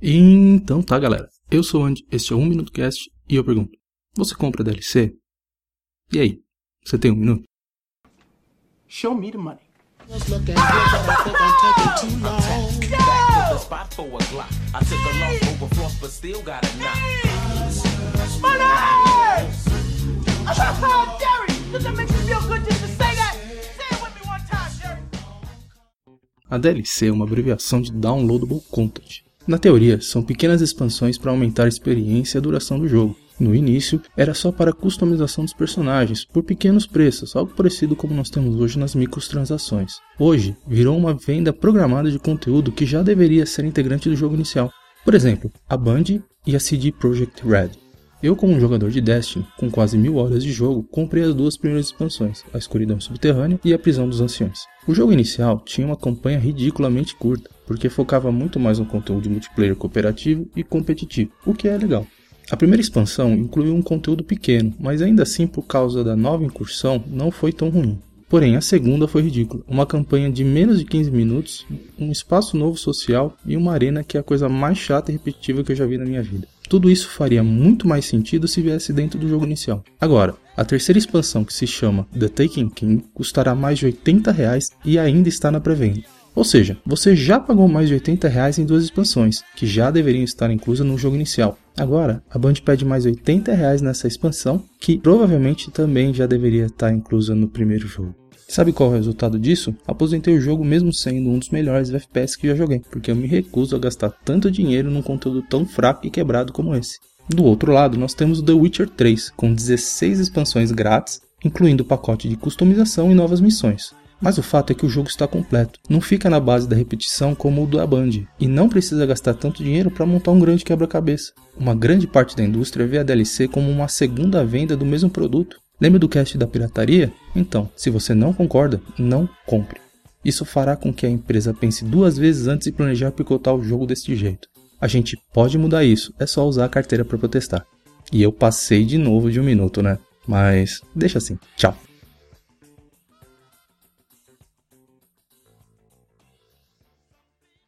Então tá, galera. Eu sou o Andy, este é o 1 Minuto Cast e eu pergunto: você compra DLC? E aí, você tem um minuto? Show me the money. A DLC é uma abreviação de Downloadable Content. Na teoria, são pequenas expansões para aumentar a experiência e a duração do jogo. No início, era só para customização dos personagens, por pequenos preços, algo parecido como nós temos hoje nas microtransações. Hoje, virou uma venda programada de conteúdo que já deveria ser integrante do jogo inicial. Por exemplo, a Band e a CD Projekt Red. Eu, como um jogador de Destiny, com quase mil horas de jogo, comprei as duas primeiras expansões, a Escuridão Subterrânea e a Prisão dos Anciões. O jogo inicial tinha uma campanha ridiculamente curta, porque focava muito mais no conteúdo multiplayer cooperativo e competitivo, o que é legal. A primeira expansão incluiu um conteúdo pequeno, mas ainda assim, por causa da nova incursão, não foi tão ruim. Porém, a segunda foi ridícula. Uma campanha de menos de 15 minutos, um espaço novo social e uma arena que é a coisa mais chata e repetitiva que eu já vi na minha vida. Tudo isso faria muito mais sentido se viesse dentro do jogo inicial. Agora, a terceira expansão, que se chama The Taken King, custará mais de 80 reais e ainda está na pré-venda. Ou seja, você já pagou mais de 80 reais em duas expansões, que já deveriam estar inclusas no jogo inicial. Agora, a Band pede mais 80 reais nessa expansão, que provavelmente também já deveria estar inclusa no primeiro jogo. Sabe qual é o resultado disso? Aposentei o jogo mesmo sendo um dos melhores FPS que já joguei, porque eu me recuso a gastar tanto dinheiro num conteúdo tão fraco e quebrado como esse. Do outro lado, nós temos The Witcher 3, com 16 expansões grátis, incluindo o pacote de customização e novas missões. Mas o fato é que o jogo está completo, não fica na base da repetição como o da Band, e não precisa gastar tanto dinheiro para montar um grande quebra-cabeça. Uma grande parte da indústria vê a DLC como uma segunda venda do mesmo produto. Lembra do cast da pirataria? Então, se você não concorda, não compre. Isso fará com que a empresa pense duas vezes antes de planejar picotar o jogo desse jeito. A gente pode mudar isso, é só usar a carteira para protestar. E eu passei de novo de um minuto, né? Mas deixa assim. Tchau.